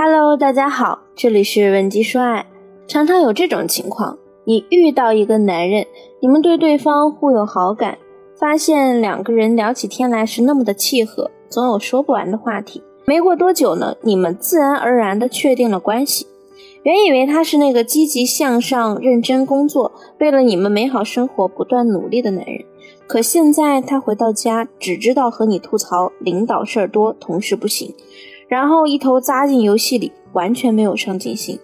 Hello，大家好，这里是文姬说爱。常常有这种情况，你遇到一个男人，你们对对方互有好感，发现两个人聊起天来是那么的契合，总有说不完的话题。没过多久呢，你们自然而然的确定了关系。原以为他是那个积极向上、认真工作，为了你们美好生活不断努力的男人，可现在他回到家，只知道和你吐槽领导事儿多，同事不行。然后一头扎进游戏里，完全没有上进心。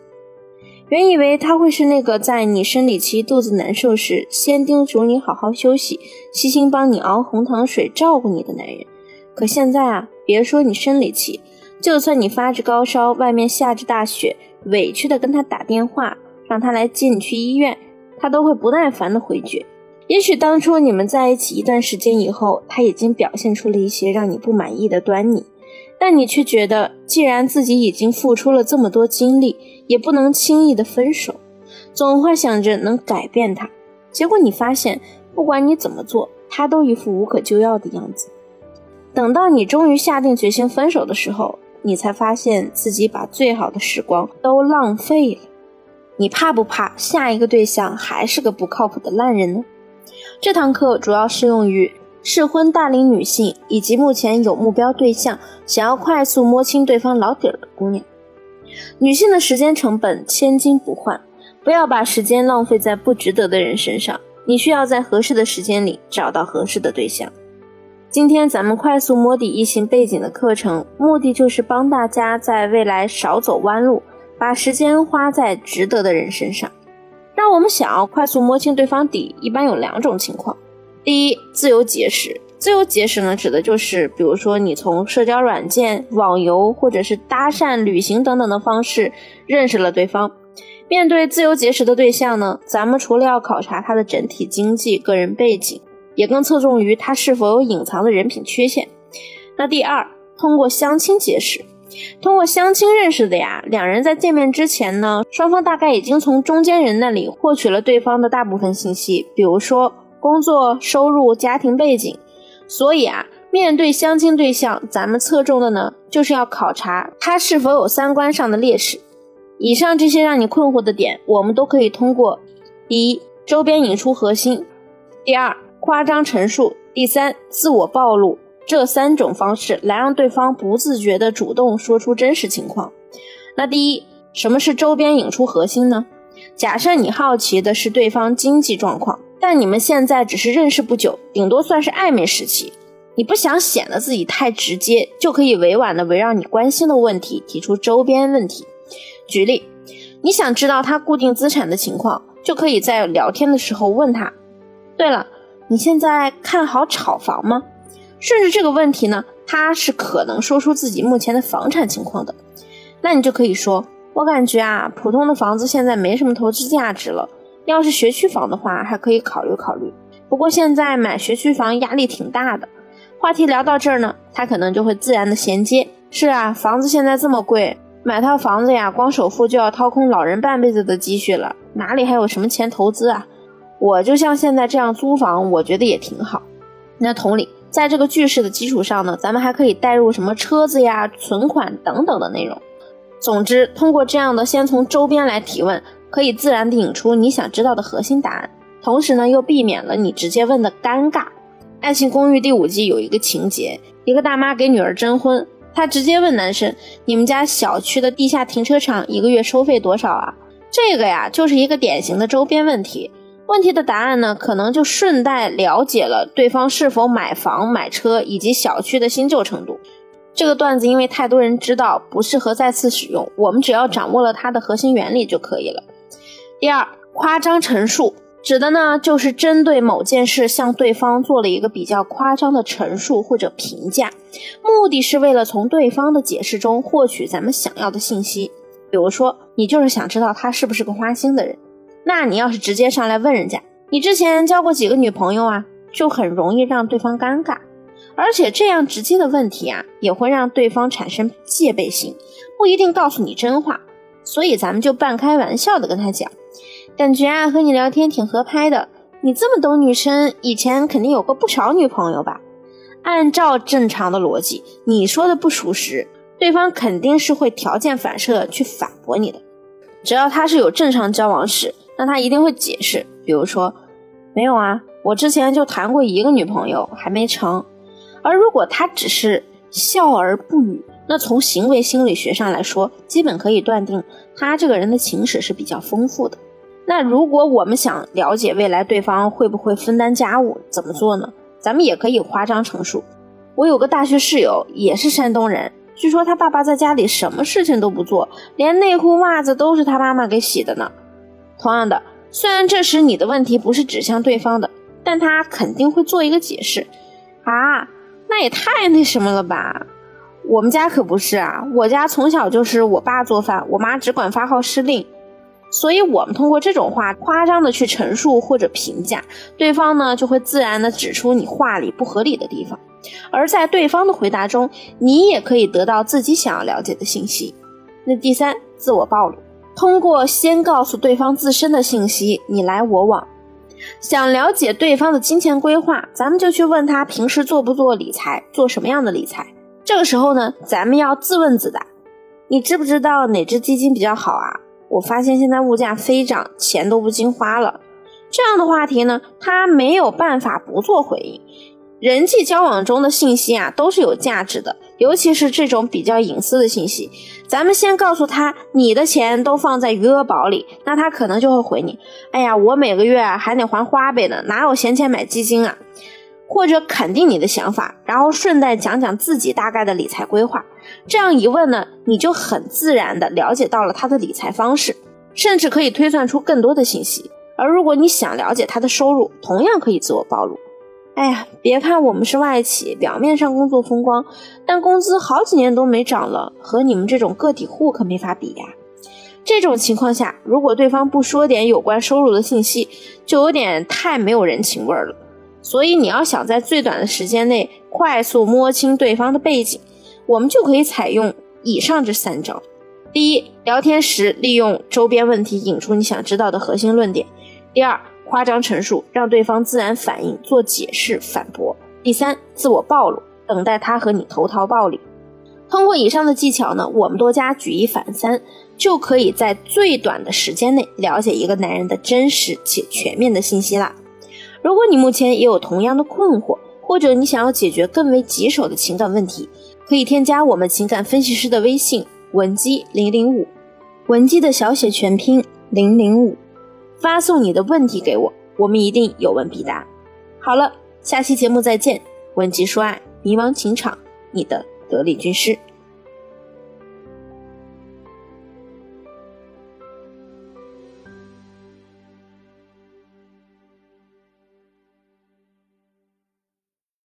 原以为他会是那个在你生理期肚子难受时，先叮嘱你好好休息，细心帮你熬红糖水，照顾你的男人。可现在啊，别说你生理期，就算你发着高烧，外面下着大雪，委屈的跟他打电话，让他来接你去医院，他都会不耐烦的回绝。也许当初你们在一起一段时间以后，他已经表现出了一些让你不满意的端倪。但你却觉得，既然自己已经付出了这么多精力，也不能轻易的分手，总会想着能改变他。结果你发现，不管你怎么做，他都一副无可救药的样子。等到你终于下定决心分手的时候，你才发现自己把最好的时光都浪费了。你怕不怕下一个对象还是个不靠谱的烂人呢？这堂课主要适用于。适婚大龄女性以及目前有目标对象，想要快速摸清对方老底儿的姑娘，女性的时间成本千金不换，不要把时间浪费在不值得的人身上。你需要在合适的时间里找到合适的对象。今天咱们快速摸底异性背景的课程，目的就是帮大家在未来少走弯路，把时间花在值得的人身上。让我们想要快速摸清对方底，一般有两种情况。第一，自由结识。自由结识呢，指的就是，比如说你从社交软件、网游或者是搭讪、旅行等等的方式认识了对方。面对自由结识的对象呢，咱们除了要考察他的整体经济、个人背景，也更侧重于他是否有隐藏的人品缺陷。那第二，通过相亲结识。通过相亲认识的呀，两人在见面之前呢，双方大概已经从中间人那里获取了对方的大部分信息，比如说。工作、收入、家庭背景，所以啊，面对相亲对象，咱们侧重的呢，就是要考察他是否有三观上的劣势。以上这些让你困惑的点，我们都可以通过第一，周边引出核心；第二，夸张陈述；第三，自我暴露这三种方式来让对方不自觉的主动说出真实情况。那第一，什么是周边引出核心呢？假设你好奇的是对方经济状况。但你们现在只是认识不久，顶多算是暧昧时期。你不想显得自己太直接，就可以委婉的围绕你关心的问题提出周边问题。举例，你想知道他固定资产的情况，就可以在聊天的时候问他。对了，你现在看好炒房吗？顺着这个问题呢，他是可能说出自己目前的房产情况的。那你就可以说，我感觉啊，普通的房子现在没什么投资价值了。要是学区房的话，还可以考虑考虑。不过现在买学区房压力挺大的。话题聊到这儿呢，他可能就会自然的衔接。是啊，房子现在这么贵，买套房子呀，光首付就要掏空老人半辈子的积蓄了，哪里还有什么钱投资啊？我就像现在这样租房，我觉得也挺好。那同理，在这个句式的基础上呢，咱们还可以带入什么车子呀、存款等等的内容。总之，通过这样的先从周边来提问。可以自然的引出你想知道的核心答案，同时呢又避免了你直接问的尴尬。《爱情公寓》第五季有一个情节，一个大妈给女儿征婚，她直接问男生：“你们家小区的地下停车场一个月收费多少啊？”这个呀就是一个典型的周边问题。问题的答案呢，可能就顺带了解了对方是否买房、买车以及小区的新旧程度。这个段子因为太多人知道，不适合再次使用，我们只要掌握了它的核心原理就可以了。第二，夸张陈述指的呢，就是针对某件事向对方做了一个比较夸张的陈述或者评价，目的是为了从对方的解释中获取咱们想要的信息。比如说，你就是想知道他是不是个花心的人，那你要是直接上来问人家，你之前交过几个女朋友啊，就很容易让对方尴尬，而且这样直接的问题啊，也会让对方产生戒备心，不一定告诉你真话。所以咱们就半开玩笑的跟他讲。感觉啊，和你聊天挺合拍的。你这么懂女生，以前肯定有过不少女朋友吧？按照正常的逻辑，你说的不属实，对方肯定是会条件反射去反驳你的。只要他是有正常交往史，那他一定会解释，比如说，没有啊，我之前就谈过一个女朋友，还没成。而如果他只是笑而不语，那从行为心理学上来说，基本可以断定他这个人的情史是比较丰富的。那如果我们想了解未来对方会不会分担家务，怎么做呢？咱们也可以夸张陈述。我有个大学室友，也是山东人，据说他爸爸在家里什么事情都不做，连内裤袜子都是他妈妈给洗的呢。同样的，虽然这时你的问题不是指向对方的，但他肯定会做一个解释啊。那也太那什么了吧！我们家可不是啊，我家从小就是我爸做饭，我妈只管发号施令，所以我们通过这种话夸张的去陈述或者评价对方呢，就会自然的指出你话里不合理的地方，而在对方的回答中，你也可以得到自己想要了解的信息。那第三，自我暴露，通过先告诉对方自身的信息，你来我往。想了解对方的金钱规划，咱们就去问他平时做不做理财，做什么样的理财。这个时候呢，咱们要自问自答：你知不知道哪只基金比较好啊？我发现现在物价飞涨，钱都不经花了。这样的话题呢，他没有办法不做回应。人际交往中的信息啊，都是有价值的，尤其是这种比较隐私的信息。咱们先告诉他，你的钱都放在余额宝里，那他可能就会回你：“哎呀，我每个月还得还花呗呢，哪有闲钱买基金啊？”或者肯定你的想法，然后顺带讲讲自己大概的理财规划。这样一问呢，你就很自然的了解到了他的理财方式，甚至可以推算出更多的信息。而如果你想了解他的收入，同样可以自我暴露。哎呀，别看我们是外企，表面上工作风光，但工资好几年都没涨了，和你们这种个体户可没法比呀。这种情况下，如果对方不说点有关收入的信息，就有点太没有人情味儿了。所以你要想在最短的时间内快速摸清对方的背景，我们就可以采用以上这三招：第一，聊天时利用周边问题引出你想知道的核心论点；第二，夸张陈述，让对方自然反应，做解释、反驳。第三，自我暴露，等待他和你投桃报李。通过以上的技巧呢，我们多加举一反三，就可以在最短的时间内了解一个男人的真实且全面的信息啦。如果你目前也有同样的困惑，或者你想要解决更为棘手的情感问题，可以添加我们情感分析师的微信文姬零零五，文姬的小写全拼零零五。发送你的问题给我，我们一定有问必答。好了，下期节目再见。文姬说爱，迷茫情场，你的得力军师。